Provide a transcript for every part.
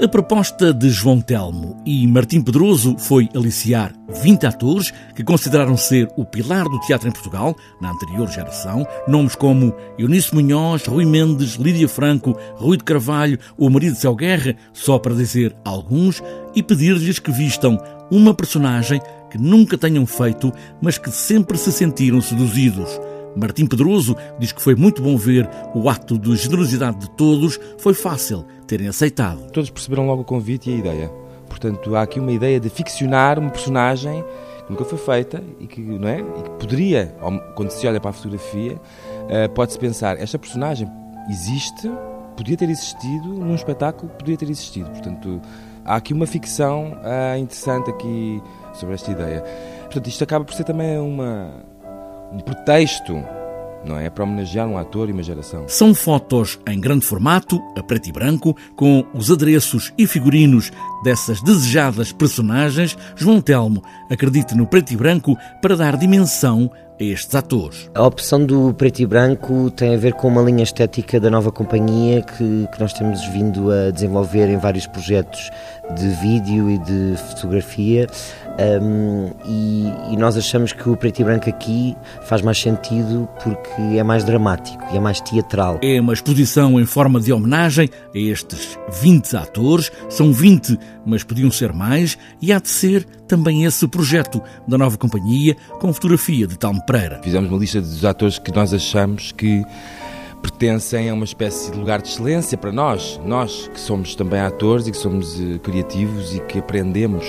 A proposta de João Telmo e Martim Pedroso foi aliciar 20 atores que consideraram ser o pilar do teatro em Portugal, na anterior geração, nomes como Eunice Munhoz, Rui Mendes, Lídia Franco, Rui de Carvalho ou Marido de Céu Guerra, só para dizer alguns, e pedir-lhes que vistam uma personagem que nunca tenham feito, mas que sempre se sentiram seduzidos. Martim Pedroso diz que foi muito bom ver o ato de generosidade de todos, foi fácil terem aceitado. Todos perceberam logo o convite e a ideia. Portanto, há aqui uma ideia de ficcionar uma personagem que nunca foi feita e que, não é? e que poderia, quando se olha para a fotografia, eh, pode-se pensar: esta personagem existe, podia ter existido num espetáculo, podia ter existido. Portanto, há aqui uma ficção uh, interessante aqui sobre esta ideia. Portanto, isto acaba por ser também uma um pretexto não é? Para homenagear um ator e uma geração. São fotos em grande formato, a preto e branco, com os adereços e figurinos dessas desejadas personagens. João Telmo acredita no preto e branco para dar dimensão estes atores. A opção do preto e branco tem a ver com uma linha estética da nova companhia que, que nós temos vindo a desenvolver em vários projetos de vídeo e de fotografia. Um, e, e, nós achamos que o preto e branco aqui faz mais sentido porque é mais dramático e é mais teatral. É uma exposição em forma de homenagem a estes 20 atores. São 20, mas podiam ser mais, e há de ser também esse projeto da nova companhia com fotografia de Talmo Pereira. Fizemos uma lista dos atores que nós achamos que pertencem a uma espécie de lugar de excelência para nós, nós que somos também atores e que somos eh, criativos e que aprendemos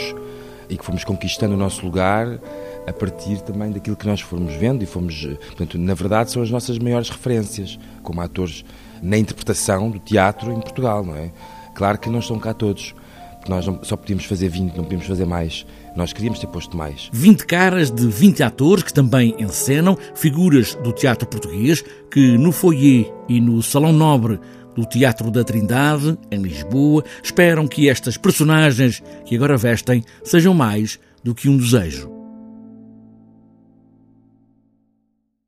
e que fomos conquistando o nosso lugar a partir também daquilo que nós fomos vendo e fomos, eh, portanto, na verdade são as nossas maiores referências como atores na interpretação do teatro em Portugal, não é? Claro que não estão cá todos, nós não, só podíamos fazer 20, não podíamos fazer mais. Nós queríamos ter posto mais. 20 caras de 20 atores que também encenam figuras do teatro português que no foyer e no Salão Nobre do Teatro da Trindade, em Lisboa, esperam que estas personagens que agora vestem sejam mais do que um desejo.